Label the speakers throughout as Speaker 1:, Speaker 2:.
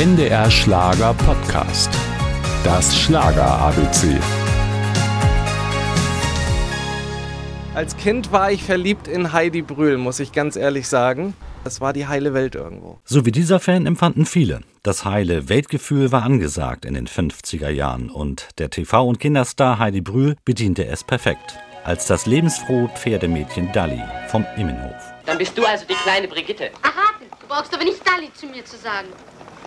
Speaker 1: NDR Schlager Podcast. Das Schlager ABC.
Speaker 2: Als Kind war ich verliebt in Heidi Brühl, muss ich ganz ehrlich sagen. Das war die heile Welt irgendwo.
Speaker 3: So wie dieser Fan empfanden viele. Das heile Weltgefühl war angesagt in den 50er Jahren und der TV- und Kinderstar Heidi Brühl bediente es perfekt. Als das lebensfrohe Pferdemädchen Dalli vom Immenhof.
Speaker 4: Dann bist du also die kleine Brigitte.
Speaker 5: Erraten. Du brauchst aber nicht Dalli zu mir zu sagen.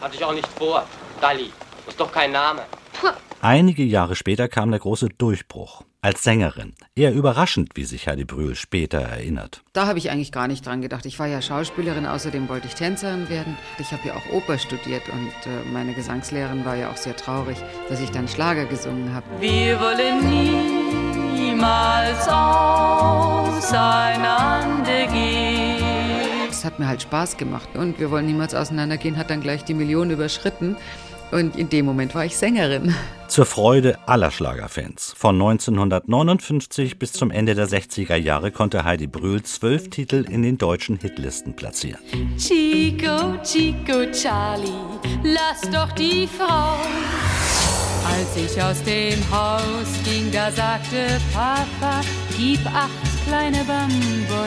Speaker 4: Hatte ich auch nicht vor. Dalli. Ist doch kein Name.
Speaker 5: Puh.
Speaker 3: Einige Jahre später kam der große Durchbruch. Als Sängerin. Eher überraschend, wie sich Heidi Brühl später erinnert.
Speaker 6: Da habe ich eigentlich gar nicht dran gedacht. Ich war ja Schauspielerin, außerdem wollte ich Tänzerin werden. Ich habe ja auch Oper studiert und äh, meine Gesangslehrerin war ja auch sehr traurig, dass ich dann Schlager gesungen habe.
Speaker 7: Wir wollen niemals auseinandergehen.
Speaker 6: Hat mir halt Spaß gemacht und wir wollen niemals auseinandergehen, hat dann gleich die Million überschritten. Und in dem Moment war ich Sängerin.
Speaker 3: Zur Freude aller Schlagerfans. Von 1959 bis zum Ende der 60er Jahre konnte Heidi Brühl zwölf Titel in den deutschen Hitlisten platzieren.
Speaker 7: Chico, Chico, Charlie, lass doch die Frau. Als ich aus dem Haus ging, da sagte Papa, gib acht kleine Bambola.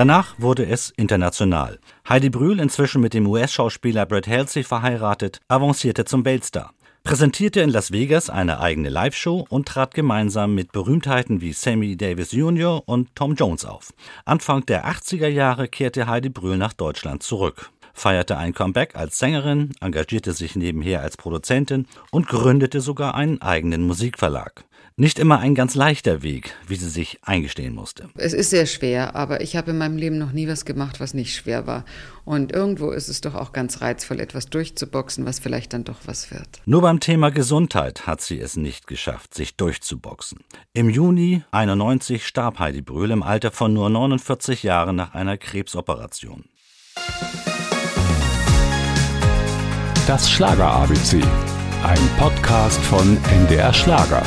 Speaker 3: Danach wurde es international. Heidi Brühl, inzwischen mit dem US-Schauspieler Brad Halsey verheiratet, avancierte zum Weltstar. Präsentierte in Las Vegas eine eigene Live-Show und trat gemeinsam mit Berühmtheiten wie Sammy Davis Jr. und Tom Jones auf. Anfang der 80er Jahre kehrte Heidi Brühl nach Deutschland zurück feierte ein Comeback als Sängerin, engagierte sich nebenher als Produzentin und gründete sogar einen eigenen Musikverlag. Nicht immer ein ganz leichter Weg, wie sie sich eingestehen musste.
Speaker 6: Es ist sehr schwer, aber ich habe in meinem Leben noch nie was gemacht, was nicht schwer war. Und irgendwo ist es doch auch ganz reizvoll, etwas durchzuboxen, was vielleicht dann doch was wird.
Speaker 3: Nur beim Thema Gesundheit hat sie es nicht geschafft, sich durchzuboxen. Im Juni 91 starb Heidi Brühl im Alter von nur 49 Jahren nach einer Krebsoperation.
Speaker 1: Das Schlager ABC. Ein Podcast von NDR Schlager.